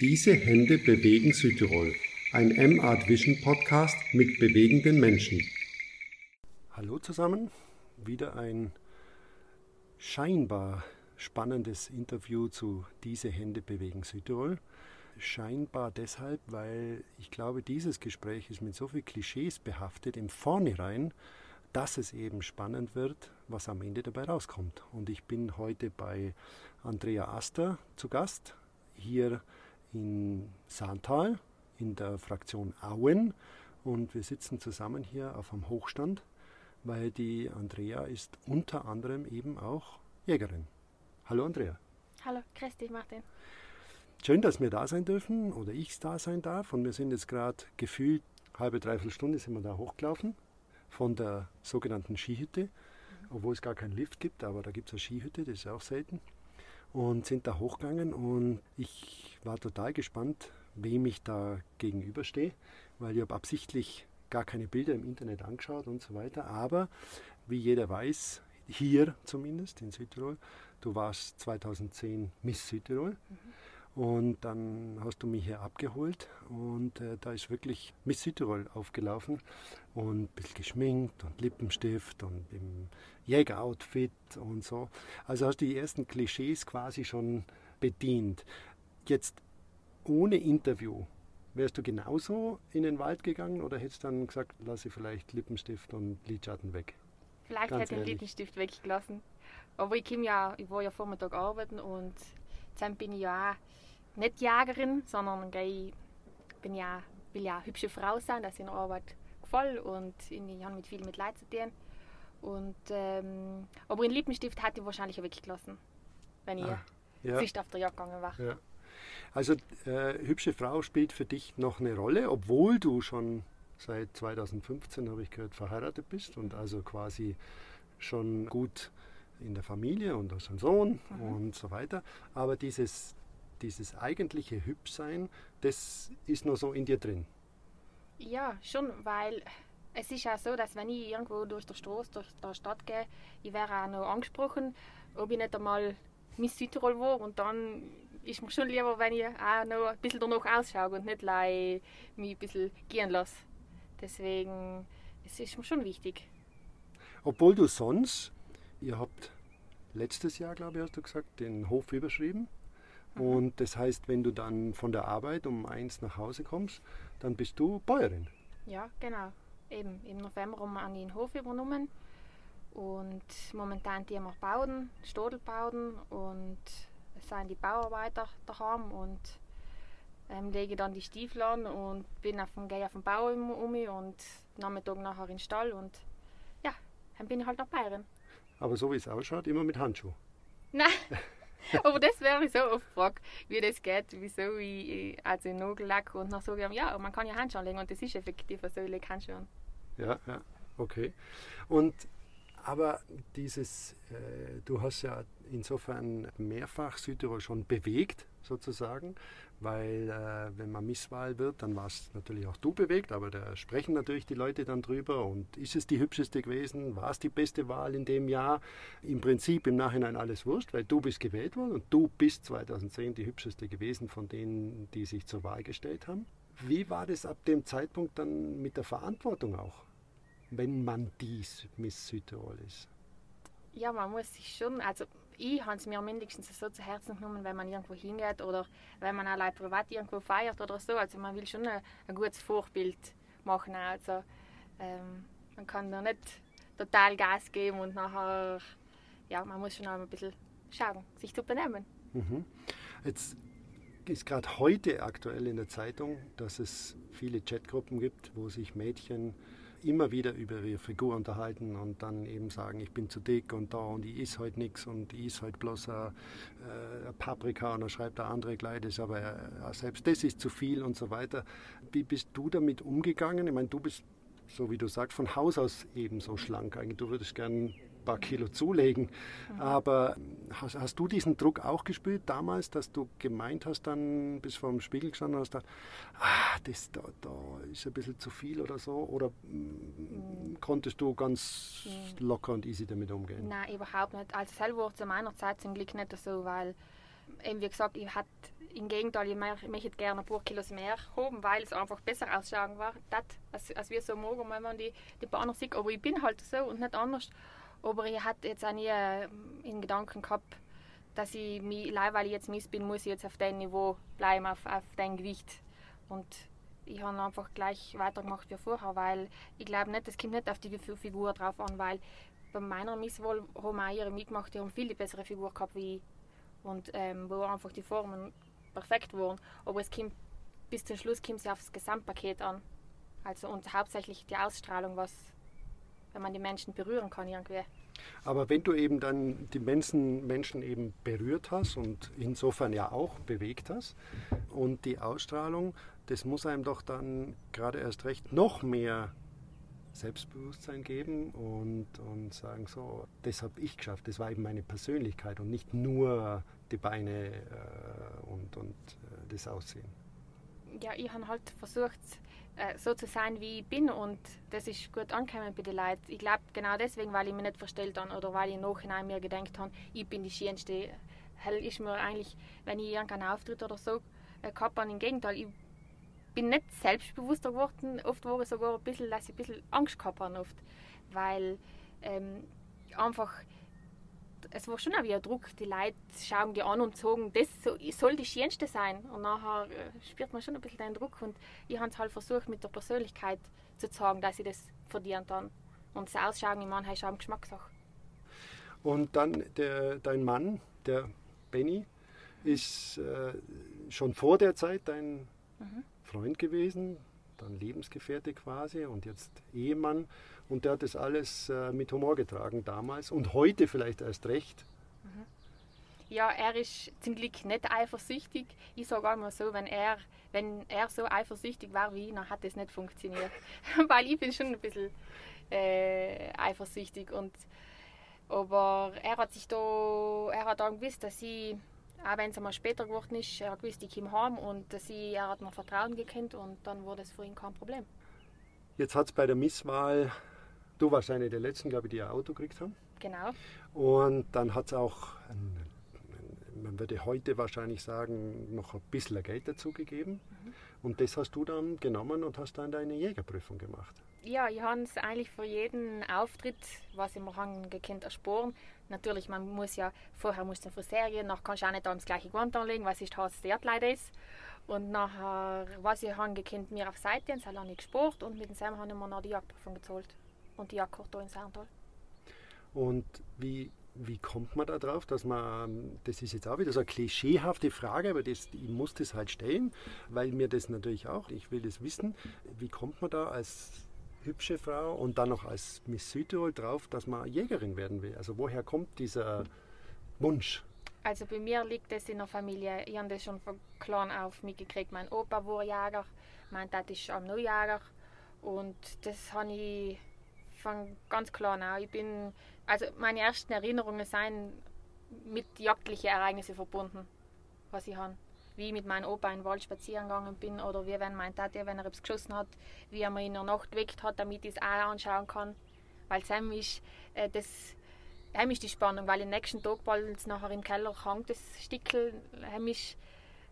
Diese Hände bewegen Südtirol. Ein M-Art Vision Podcast mit bewegenden Menschen. Hallo zusammen. Wieder ein scheinbar spannendes Interview zu Diese Hände bewegen Südtirol. Scheinbar deshalb, weil ich glaube, dieses Gespräch ist mit so vielen Klischees behaftet im Vornherein, dass es eben spannend wird, was am Ende dabei rauskommt. Und ich bin heute bei Andrea Aster zu Gast, hier in Saantal in der Fraktion Auen. Und wir sitzen zusammen hier auf einem Hochstand, weil die Andrea ist unter anderem eben auch Jägerin. Hallo Andrea. Hallo, grüß dich Martin. Schön, dass wir da sein dürfen oder ich da sein darf. Und wir sind jetzt gerade gefühlt halbe, dreiviertel Stunde sind wir da hochgelaufen von der sogenannten Skihütte, obwohl es gar keinen Lift gibt, aber da gibt es eine Skihütte, das ist auch selten. Und sind da hochgegangen und ich war total gespannt, wem ich da gegenüberstehe, weil ich habe absichtlich gar keine Bilder im Internet angeschaut und so weiter. Aber wie jeder weiß, hier zumindest in Südtirol, du warst 2010 Miss Südtirol. Mhm. Und dann hast du mich hier abgeholt und äh, da ist wirklich Miss Südtirol aufgelaufen und ein bisschen geschminkt und Lippenstift und im Jägeroutfit und so. Also hast du die ersten Klischees quasi schon bedient. Jetzt ohne Interview, wärst du genauso in den Wald gegangen oder hättest du dann gesagt, lasse ich vielleicht Lippenstift und Lidschatten weg? Vielleicht Ganz hätte ich den Lippenstift weggelassen. Aber ich, ja, ich war ja Vormittag arbeiten und dann bin ich ja auch nicht Jägerin, sondern ich bin ja, will ja eine hübsche Frau sein, dass ich in der Arbeit gefällt und ich habe mit viel mit Leid zu tun. Und, ähm, aber einen Lippenstift hätte ich wahrscheinlich auch weggelassen, wenn ich ah, ja. Sicht auf der Jagd gegangen war. Ja. Also äh, hübsche Frau spielt für dich noch eine Rolle, obwohl du schon seit 2015, habe ich gehört, verheiratet bist und also quasi schon gut in der Familie und hast einen Sohn mhm. und so weiter. Aber dieses, dieses eigentliche Hübschsein, das ist noch so in dir drin. Ja, schon, weil es ist ja so, dass wenn ich irgendwo durch die Straße, durch die Stadt gehe, ich wäre auch noch angesprochen, ob ich nicht einmal Miss Südtirol war und dann ist mir schon lieber, wenn ich auch noch ein bisschen danach ausschaue und nicht mich ein bisschen gehen lasse. Deswegen es ist mir schon wichtig. Obwohl du sonst, ihr habt letztes Jahr, glaube ich, hast du gesagt, den Hof überschrieben. Mhm. Und das heißt, wenn du dann von der Arbeit um eins nach Hause kommst, dann bist du Bäuerin. Ja, genau. Eben im November haben wir den Hof übernommen. Und momentan die wir bauen, Stadel bauen und es sind die Bauarbeiter daheim und ähm, lege dann die Stiefel an und bin auf dem, gehe auf den Bau um, um und Nachmittag nachher in den Stall und ja, dann bin ich halt noch Bayern. Aber so wie es ausschaut, immer mit Handschuh. Nein, aber das wäre so oft gefragt, wie das geht, wieso ich also Nagellack und nach so ja, man kann ja Handschuhe legen und das ist effektiv so, ich lege Handschuhe an. Ja, ja, okay. Und aber dieses, äh, du hast ja insofern mehrfach Südtirol schon bewegt, sozusagen, weil äh, wenn man Misswahl wird, dann war es natürlich auch du bewegt, aber da sprechen natürlich die Leute dann drüber und ist es die hübscheste gewesen, war es die beste Wahl in dem Jahr? Im Prinzip im Nachhinein alles wurscht, weil du bist gewählt worden und du bist 2010 die hübscheste gewesen von denen, die sich zur Wahl gestellt haben. Wie war das ab dem Zeitpunkt dann mit der Verantwortung auch? Wenn man dies Miss Südtirol ist? Ja, man muss sich schon, also ich habe es mir mindestens so zu Herzen genommen, wenn man irgendwo hingeht oder wenn man allein privat irgendwo feiert oder so. Also man will schon ein, ein gutes Vorbild machen. Also ähm, man kann da nicht total Gas geben und nachher, ja, man muss schon auch ein bisschen schauen, sich zu benehmen. Mhm. Jetzt ist gerade heute aktuell in der Zeitung, dass es viele Chatgruppen gibt, wo sich Mädchen immer wieder über ihre Figur unterhalten und dann eben sagen, ich bin zu dick und da und ich is heute nichts und ich is heute bloß eine, äh, Paprika und dann schreibt der andere gleich, das aber äh, selbst das ist zu viel und so weiter. Wie bist du damit umgegangen? Ich meine, du bist, so wie du sagst, von Haus aus eben so schlank. Eigentlich, du würdest gern paar Kilo zulegen. Mhm. Aber hast, hast, du diesen Druck auch gespürt damals, dass du gemeint hast, dann bis vor dem Spiegel gestanden hast, ah, das da, da ist ein bisschen zu viel oder so? Oder mhm. konntest du ganz mhm. locker und easy damit umgehen? Nein, überhaupt nicht. Also selber zu meiner Zeit zum Glück nicht so, weil eben wie gesagt, ich hatte im Gegenteil, ich möchte gerne ein paar Kilos mehr haben, weil es einfach besser ausschauen war, das, als, als wir so morgen, wenn man die, die Bahner sieht. Aber ich bin halt so und nicht anders. Aber ich hatte jetzt auch nie äh, in Gedanken gehabt, dass ich mich, weil ich jetzt miss bin, muss ich jetzt auf dem Niveau bleiben, auf, auf dem Gewicht. Und ich habe einfach gleich weitergemacht wie vorher, weil ich glaube nicht, es kommt nicht auf die Figur drauf an, weil bei meiner Misswahl haben auch ihre mitgemacht, die haben viel die bessere Figur gehabt wie ich. Und ähm, wo einfach die Formen perfekt waren. Aber es kommt, bis zum Schluss kommt es aufs Gesamtpaket an. Also und hauptsächlich die Ausstrahlung, was, wenn man die Menschen berühren kann irgendwie. Aber wenn du eben dann die Menschen, Menschen eben berührt hast und insofern ja auch bewegt hast und die Ausstrahlung, das muss einem doch dann gerade erst recht noch mehr Selbstbewusstsein geben und, und sagen so, das habe ich geschafft, das war eben meine Persönlichkeit und nicht nur die Beine äh, und, und äh, das Aussehen. Ja, ich habe halt versucht, äh, so zu sein, wie ich bin und das ist gut angekommen bei den Leuten. Ich glaube genau deswegen, weil ich mich nicht verstellt habe oder weil ich nachhinein mir gedacht habe, ich bin die Schönste. Hell ist mir eigentlich, wenn ich irgendeinen Auftritt oder so äh, gehabt habe, im Gegenteil, ich bin nicht selbstbewusster geworden. Oft war ich sogar ein bisschen, dass ich ein bisschen Angst gehabt habe, oft, weil ähm, einfach es war schon auch wie ein Druck. Die Leute schauen die an und sagen, das soll die Schönste sein. Und nachher äh, spürt man schon ein bisschen den Druck. Und ich habe es halt versucht, mit der Persönlichkeit zu zeigen, dass ich das verdient habe. Und das Ausschauen, ich meine, ist auch Geschmackssache. Und dann der, dein Mann, der Benny, ist äh, schon vor der Zeit dein mhm. Freund gewesen, dann Lebensgefährte quasi und jetzt Ehemann. Und der hat das alles äh, mit Humor getragen damals und heute vielleicht erst recht. Mhm. Ja, er ist zum Glück nicht eifersüchtig. Ich sage einmal so, wenn er, wenn er so eifersüchtig war wie ich, dann hat das nicht funktioniert. Weil ich bin schon ein bisschen äh, eifersüchtig. Und, aber er hat sich da, er hat dann gewusst, dass ich auch wenn es einmal später geworden ist, er hat gewusst, ich komme heim und ich, er hat mir Vertrauen gekannt und dann war das für ihn kein Problem. Jetzt hat es bei der Misswahl Du warst eine der letzten, glaube ich, die ein Auto gekriegt haben. Genau. Und dann hat es auch, ein, man würde heute wahrscheinlich sagen, noch ein bisschen Geld dazu gegeben. Mhm. Und das hast du dann genommen und hast dann deine Jägerprüfung gemacht. Ja, ich habe es eigentlich für jeden Auftritt, was ich mir gekannt ersporen. Natürlich, man muss ja, vorher muss du Friseur gehen, nachher kannst du auch nicht das gleiche Gewand anlegen, was ist das der leider ist. Und nachher, was ich habe gekannt, mir auf Seite, habe ich gespart und mit dem Sam habe ich mir noch die Jagdprüfung gezahlt und die Akkord in Saartal. Und wie, wie kommt man da drauf, dass man, das ist jetzt auch wieder so eine klischeehafte Frage, aber das, ich muss das halt stellen, weil mir das natürlich auch, ich will das wissen, wie kommt man da als hübsche Frau und dann noch als Miss Südtirol drauf, dass man Jägerin werden will? Also woher kommt dieser Wunsch? Also bei mir liegt es in der Familie. Ich habe das schon von klein auf mitgekriegt. Mein Opa war Jäger, mein Dad ist am Neujäger und das habe ich von ganz klar an. Ich bin, also meine ersten Erinnerungen sind mit jagdlichen Ereignissen verbunden, was ich habe. Wie ich mit meinem Opa in den Wald spazieren gegangen bin oder wie wenn mein Tati, wenn er etwas geschossen hat, wie er mich in der Nacht geweckt hat, damit ich es auch anschauen kann. Weil Sam äh, das, ist die Spannung, weil am nächsten Tag bald nachher im Keller hängt das Stickel, heim ist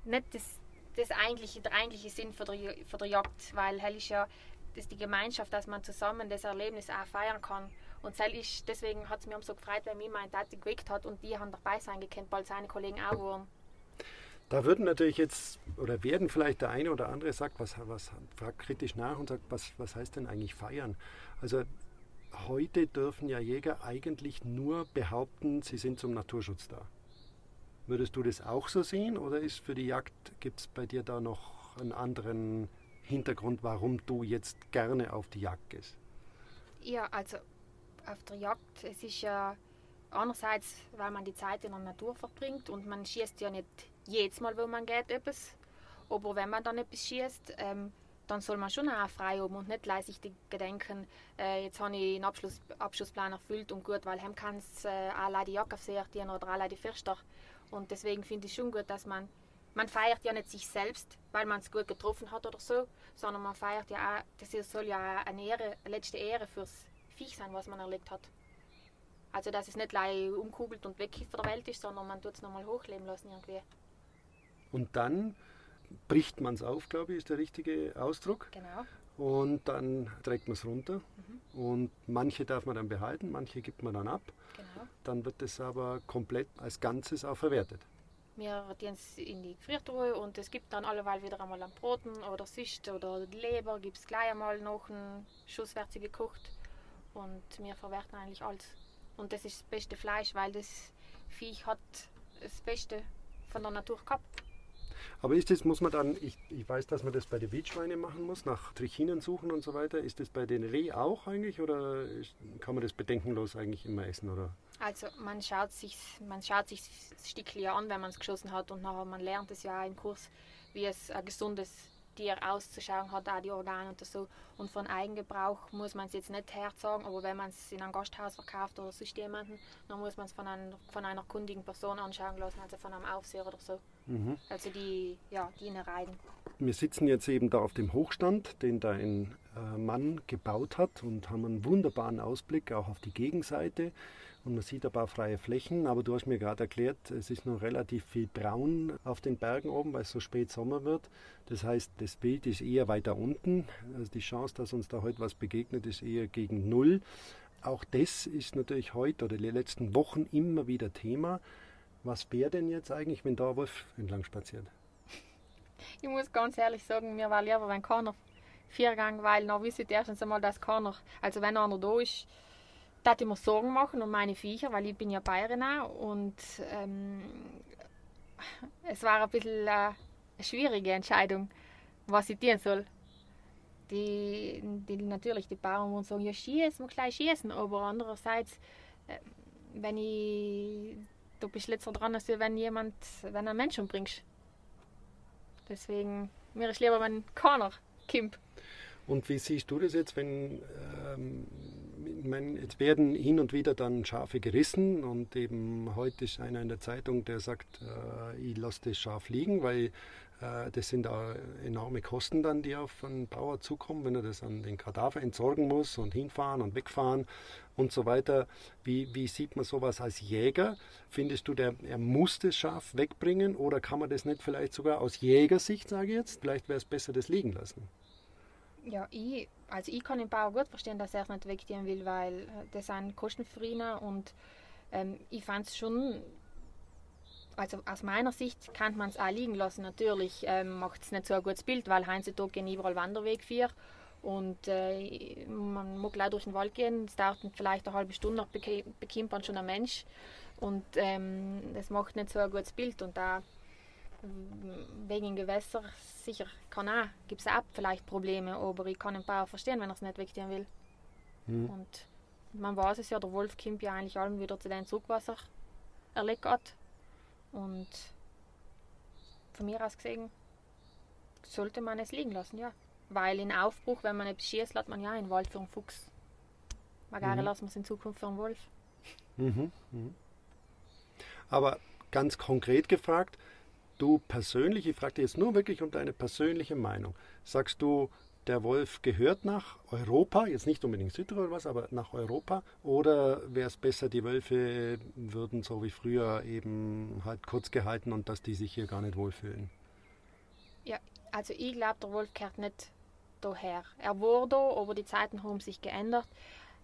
nicht das, das eigentliche, der eigentliche Sinn für der, für der Jagd, weil hell ist ja das die Gemeinschaft, dass man zusammen das Erlebnis auch feiern kann. Und ist, deswegen hat es mich so gefreut, weil mich mein Tati geweckt hat und die haben dabei sein gekannt, weil seine Kollegen auch waren. Da würden natürlich jetzt, oder werden vielleicht der eine oder andere sagt, was, was fragt kritisch nach und sagt, was, was heißt denn eigentlich feiern? Also heute dürfen ja Jäger eigentlich nur behaupten, sie sind zum Naturschutz da. Würdest du das auch so sehen oder ist für die Jagd, gibt es bei dir da noch einen anderen Hintergrund, warum du jetzt gerne auf die Jagd gehst? Ja, also auf der Jagd, es ist ja einerseits, weil man die Zeit in der Natur verbringt und man schießt ja nicht jedes Mal, wo man geht, etwas. Aber wenn man dann etwas schießt, ähm, dann soll man schon auch frei haben und nicht leisig gedenken, äh, jetzt habe ich einen Abschluss, Abschlussplan erfüllt und gut, weil heim kann es äh, allein die Jacke sehen oder allein die Förster. Und deswegen finde ich schon gut, dass man man feiert ja nicht sich selbst, weil man es gut getroffen hat oder so, sondern man feiert ja auch, das soll ja eine, Ehre, eine letzte Ehre fürs Viech sein, was man erlegt hat. Also dass es nicht umkugelt und weg von der Welt ist, sondern man tut es nochmal hochleben lassen irgendwie. Und dann bricht man es auf, glaube ich, ist der richtige Ausdruck. Genau. Und dann trägt man es runter. Mhm. Und manche darf man dann behalten, manche gibt man dann ab. Genau. Dann wird es aber komplett als Ganzes auch verwertet. Wir tun es in die Gefriertruhe und es gibt dann alleweil wieder einmal ein Broten oder Süchte oder Leber, gibt es gleich einmal noch ein Schusswärze gekocht und wir verwerten eigentlich alles. Und das ist das beste Fleisch, weil das Viech hat das Beste von der Natur gehabt. Aber ist das, muss man dann, ich, ich weiß, dass man das bei den Wildschweinen machen muss, nach Trichinen suchen und so weiter. Ist das bei den Reh auch eigentlich oder kann man das bedenkenlos eigentlich immer essen? Oder? Also man schaut sich man schaut sich das Stückchen an, wenn man es geschossen hat und nachher man lernt es ja im Kurs, wie es ein gesundes Tier auszuschauen hat, auch die Organe und so. Und von Eigengebrauch muss man es jetzt nicht herzagen, aber wenn man es in einem Gasthaus verkauft oder sonst jemanden, dann muss man es von, von einer kundigen Person anschauen lassen, also von einem Aufseher oder so. Mhm. Also die, ja, die Innereien. Wir sitzen jetzt eben da auf dem Hochstand, den da ein äh, Mann gebaut hat und haben einen wunderbaren Ausblick auch auf die Gegenseite und man sieht ein paar freie Flächen, aber du hast mir gerade erklärt, es ist noch relativ viel braun auf den Bergen oben, weil es so spät Sommer wird. Das heißt, das Bild ist eher weiter unten. Also die Chance, dass uns da heute was begegnet, ist eher gegen Null. Auch das ist natürlich heute oder die letzten Wochen immer wieder Thema. Was wäre denn jetzt eigentlich, wenn da ein Wolf entlang spaziert? Ich muss ganz ehrlich sagen, mir war lieber, wenn keiner vier Gang, weil dann wisst ihr erstens einmal, dass keiner, also wenn einer da ist, ich mir Sorgen machen um meine Viecher, weil ich bin ja Bayerin und ähm, es war ein bisschen äh, eine schwierige Entscheidung, was ich tun soll. Die, die, natürlich, die Bauern wollen sagen, ja schießen, wir gleich schießen, aber andererseits, äh, wenn ich, du bist letzter dran, als wenn jemand, wenn ein Mensch umbringst. Deswegen, mir ist lieber, wenn keiner kommt. Und wie siehst du das jetzt, wenn ähm, ich meine, jetzt werden hin und wieder dann Schafe gerissen und eben heute ist einer in der Zeitung, der sagt, äh, ich lasse das Schaf liegen, weil äh, das sind da enorme Kosten dann, die auf einen Bauer zukommen, wenn er das an den Kadaver entsorgen muss und hinfahren und wegfahren und so weiter. Wie, wie sieht man sowas als Jäger? Findest du, der, er muss das Schaf wegbringen oder kann man das nicht vielleicht sogar aus Jägersicht, sage ich jetzt, vielleicht wäre es besser, das liegen lassen? Ja, ich, also ich kann den Bauer gut verstehen, dass er es nicht wegtun will, weil äh, das sind Kosten für ihn und ähm, ich fand es schon, also aus meiner Sicht kann man es auch liegen lassen. Natürlich ähm, macht es nicht so ein gutes Bild, weil heutzutage gehen überall Wanderweg für und äh, man muss gleich durch den Wald gehen. Es dauert vielleicht eine halbe Stunde, dann bekommt man schon ein Mensch und ähm, das macht nicht so ein gutes Bild und da wegen Gewässer sicher kann auch, gibt es auch vielleicht Probleme, aber ich kann den Bauer verstehen, wenn er es nicht wegtun will. Mhm. Und man weiß es ja, der Wolf kommt ja eigentlich allem wieder zu den Zugwasser erlegt Und von mir aus gesehen sollte man es liegen lassen, ja. Weil in Aufbruch, wenn man etwas schießt, lässt man ja einen Wald für einen Fuchs. Magari mhm. lassen wir es in Zukunft für einen Wolf. Mhm. Mhm. Aber ganz konkret gefragt, du persönlich, ich frage dich jetzt nur wirklich um deine persönliche Meinung, sagst du, der Wolf gehört nach Europa, jetzt nicht unbedingt Südtirol oder was, aber nach Europa? Oder wäre es besser, die Wölfe würden so wie früher eben halt kurz gehalten und dass die sich hier gar nicht wohlfühlen? Ja, also ich glaube, der Wolf gehört nicht daher. Er wurde aber die Zeiten haben sich geändert.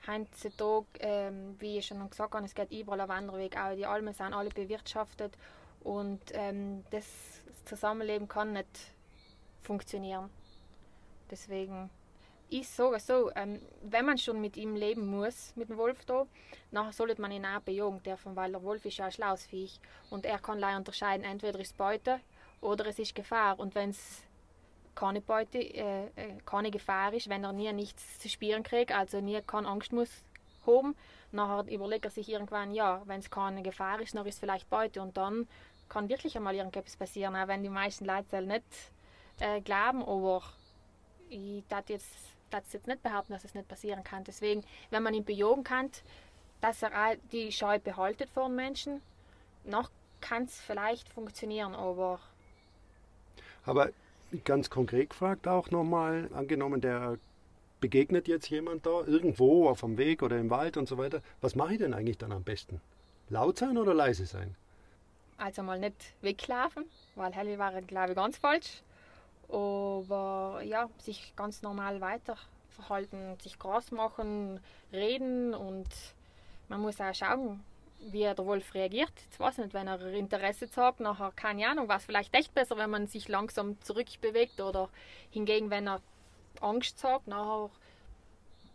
Heutzutage, ähm, wie ich schon gesagt habe, es geht überall ein Wanderweg, auch die Almen sind alle bewirtschaftet und ähm, das Zusammenleben kann nicht funktionieren. Deswegen ist so, so ähm, wenn man schon mit ihm leben muss, mit dem Wolf da, nachher sollte man ihn auch bejagen dürfen, weil der Wolf ist ja ein schlaues Viech und er kann leider unterscheiden, entweder ist Beute oder es ist Gefahr. Und wenn es keine Beute, äh, äh, keine Gefahr ist, wenn er nie nichts zu spüren kriegt, also nie keine Angst muss haben, nachher überlegt er sich irgendwann, ja, wenn es keine Gefahr ist, dann ist es vielleicht Beute. Und dann kann wirklich einmal irgendetwas passieren, auch wenn die meisten Leute nicht äh, glauben, aber ich darf jetzt, jetzt nicht behaupten, dass es nicht passieren kann. Deswegen, wenn man ihn bejagen kann, dass er auch die Scheu behaltet vor den Menschen, noch kann es vielleicht funktionieren, aber... Aber ganz konkret gefragt auch nochmal, angenommen, der begegnet jetzt jemand da, irgendwo auf dem Weg oder im Wald und so weiter, was mache ich denn eigentlich dann am besten? Laut sein oder leise sein? also mal nicht weglaufen, weil helle waren, glaube ich, ganz falsch. Aber ja, sich ganz normal weiter verhalten, sich groß machen, reden und man muss auch schauen, wie der Wolf reagiert. Jetzt weiß ich nicht, wenn er Interesse zeigt, nachher keine Ahnung, was vielleicht echt besser, wenn man sich langsam zurückbewegt oder hingegen, wenn er Angst zeigt, nachher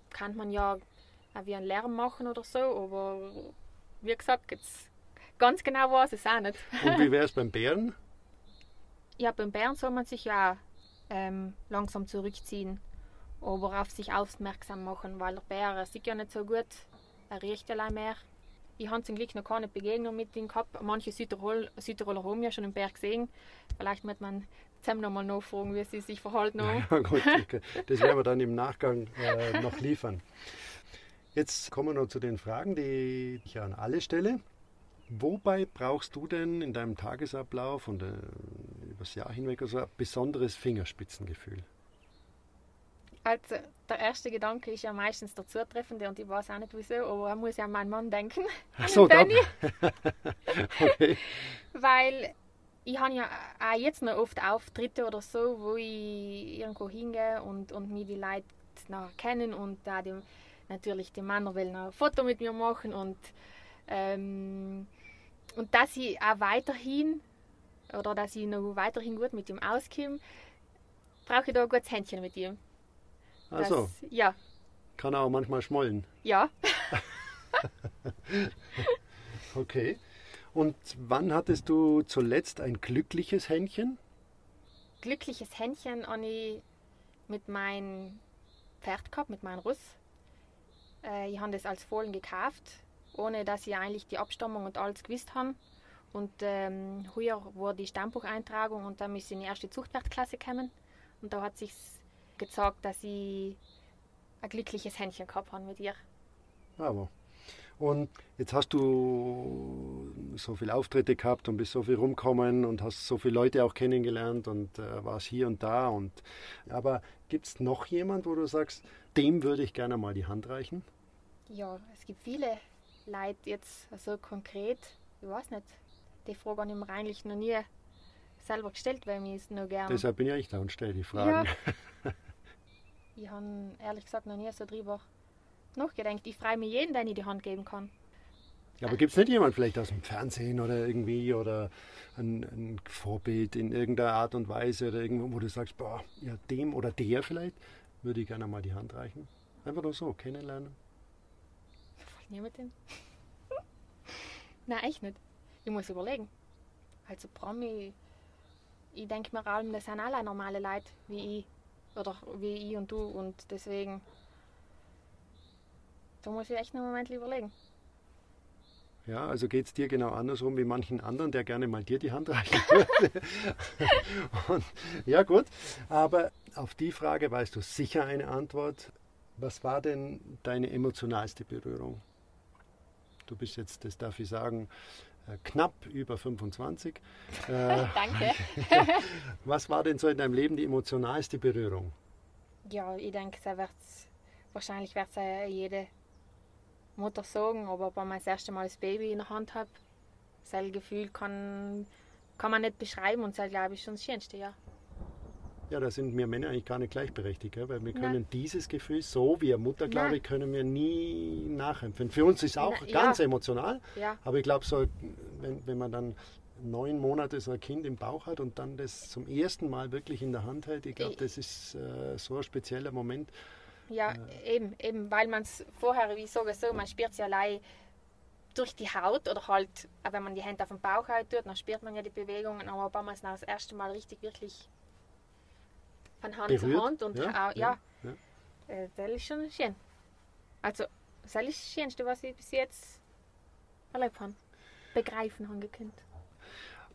kann man ja auch wie einen Lärm machen oder so, aber wie gesagt, jetzt ganz genau weiß ich es auch nicht. Und wie wäre es beim Bären? Ja, beim Bären soll man sich ja ähm, langsam zurückziehen, aber auf sich aufmerksam machen, weil der Bär sieht ja nicht so gut, er riecht allein mehr. Ich habe zum Glück noch keine Begegnung mit ihm gehabt. Manche Südtirol, Südtiroler haben ja schon einen Bär gesehen. Vielleicht wird man zusammen nochmal nachfragen, wie sie sich verhalten haben. Ja, gut, das werden wir dann im Nachgang äh, noch liefern. Jetzt kommen wir noch zu den Fragen, die ich an alle stelle. Wobei brauchst du denn in deinem Tagesablauf und äh, übers Jahr hinweg so ein besonderes Fingerspitzengefühl? Also der erste Gedanke ist ja meistens der Zutreffende und ich weiß auch nicht wieso, aber er muss ja an meinen Mann denken. Ach so, Danny. okay. Weil ich habe ja auch jetzt noch oft Auftritte oder so, wo ich irgendwo hingehe und, und mir die Leute noch kennen und da dem, natürlich die Männer wollen ein Foto mit mir machen und ähm, und dass ich auch weiterhin oder dass ich noch weiterhin gut mit ihm auskomme, brauche ich da ein gutes Händchen mit ihm. Also. Ja. Kann auch manchmal schmollen. Ja. okay. Und wann hattest du zuletzt ein glückliches Händchen? Glückliches Händchen habe ich mit meinem Pferd gehabt, mit meinem Russ. Äh, ich habe das als Fohlen gekauft, ohne dass ich eigentlich die Abstammung und alles gewusst habe. Und ähm, heuer war die Stammbucheintragung und dann ist in die erste Zuchtwertklasse gekommen. Und da hat sich gezeigt, dass ich ein glückliches Händchen gehabt habe mit ihr. Aber. Und jetzt hast du so viele Auftritte gehabt und bist so viel rumgekommen und hast so viele Leute auch kennengelernt und äh, warst hier und da. Und, aber gibt es noch jemand, wo du sagst, dem würde ich gerne mal die Hand reichen? Ja, es gibt viele Leute jetzt so also konkret, ich weiß nicht, die Frage ich mir eigentlich noch nie selber gestellt, weil mir es nur gerne. Deshalb bin ja ich da und stelle die Fragen. Ja. ich habe ehrlich gesagt noch nie so drüber nachgedacht. Ich freue mich jeden, den ich die Hand geben kann. Ja, aber gibt es nicht jemand vielleicht aus dem Fernsehen oder irgendwie oder ein, ein, Vorbild in irgendeiner Art und Weise oder irgendwo, wo du sagst, boah, ja, dem oder der vielleicht würde ich gerne mal die Hand reichen? Einfach nur so, kennenlernen. Fällt niemand hin? Nein, echt nicht. Ich muss überlegen. Also Promi, ich denke mir allem, das sind alle normale Leute wie ich. Oder wie ich und du. Und deswegen, da muss ich echt einen Moment überlegen. Ja, also geht es dir genau andersrum wie manchen anderen, der gerne mal dir die Hand reichen würde. und, ja, gut. Aber auf die Frage weißt du sicher eine Antwort. Was war denn deine emotionalste Berührung? Du bist jetzt, das darf ich sagen, knapp über 25. Äh, Danke. was war denn so in deinem Leben die emotionalste Berührung? Ja, ich denke, wird's, wahrscheinlich wird es jede Mutter sagen, aber wenn man das erste Mal das Baby in der Hand hat, sein Gefühl kann, kann man nicht beschreiben und das glaube ich schon das Schönste, ja. Ja, da sind wir Männer eigentlich gar nicht gleichberechtigt, gell? weil wir können Nein. dieses Gefühl, so wie eine Mutter, glaube ich, können wir nie nachempfinden. Für uns ist es auch Na, ganz ja. emotional, ja. aber ich glaube, so, wenn, wenn man dann neun Monate so ein Kind im Bauch hat und dann das zum ersten Mal wirklich in der Hand hält, ich glaube, das ist äh, so ein spezieller Moment. Ja, äh, eben, eben, weil man es vorher, wie ich sage so, man spürt es ja allein durch die Haut oder halt, wenn man die Hände auf den Bauch halt tut, dann spürt man ja die Bewegungen, aber wenn man es das erste Mal richtig, wirklich von Hand Berührt? zu Hand und ja, auch, ja, ja. Äh, das ist schon schön. Also, das ist das Schönste, was ich bis jetzt erlebt habe. Begreifen habe gekönnt.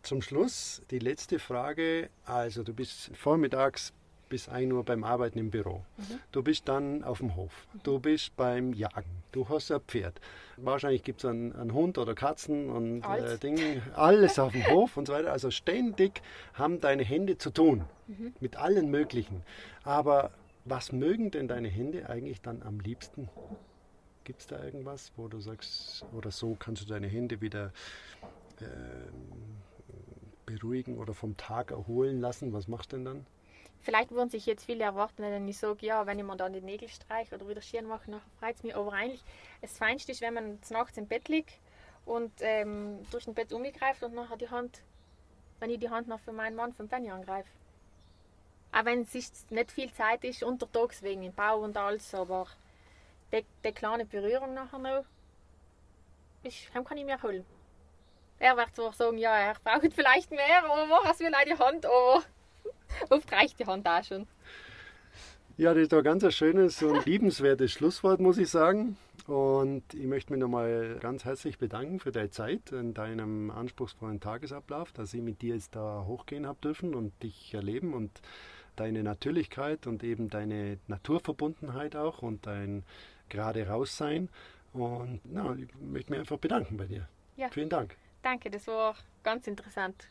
Zum Schluss die letzte Frage. Also, du bist vormittags bis 1 Uhr beim Arbeiten im Büro. Mhm. Du bist dann auf dem Hof. Mhm. Du bist beim Jagen. Du hast ein Pferd. Wahrscheinlich gibt es einen, einen, Hund oder Katzen und äh, Ding, alles auf dem Hof und so weiter. Also ständig haben deine Hände zu tun mhm. mit allen möglichen. Aber was mögen denn deine Hände eigentlich dann am liebsten? Gibt es da irgendwas, wo du sagst, oder so kannst du deine Hände wieder äh, beruhigen oder vom Tag erholen lassen. Was machst du denn dann? Vielleicht würden sich jetzt viele erwarten, wenn ich sage, ja, wenn ich mir dann die Nägel streiche oder wieder Skiern mache, dann freut es mich. Aber eigentlich, das Feinste ist, wenn man nachts im Bett liegt und ähm, durch ein Bett umgreift und nachher die Hand, wenn ich die Hand noch für meinen Mann vom Penny angreife. Auch wenn es nicht viel Zeit ist, untertags wegen dem Bau und alles, aber die, die kleine Berührung nachher noch, ist, kann ich mir holen. Er wird zwar sagen, ja, er braucht vielleicht mehr, aber was will eine Hand, aber oft reicht die Hand auch schon. Ja, das ist doch ganz ein schönes und liebenswertes Schlusswort, muss ich sagen. Und ich möchte mich nochmal ganz herzlich bedanken für deine Zeit in deinem anspruchsvollen Tagesablauf, dass ich mit dir jetzt da hochgehen habe dürfen und dich erleben und deine Natürlichkeit und eben deine Naturverbundenheit auch und dein gerade raussein. Und na, ich möchte mich einfach bedanken bei dir. Ja. Vielen Dank. Danke, das war ganz interessant.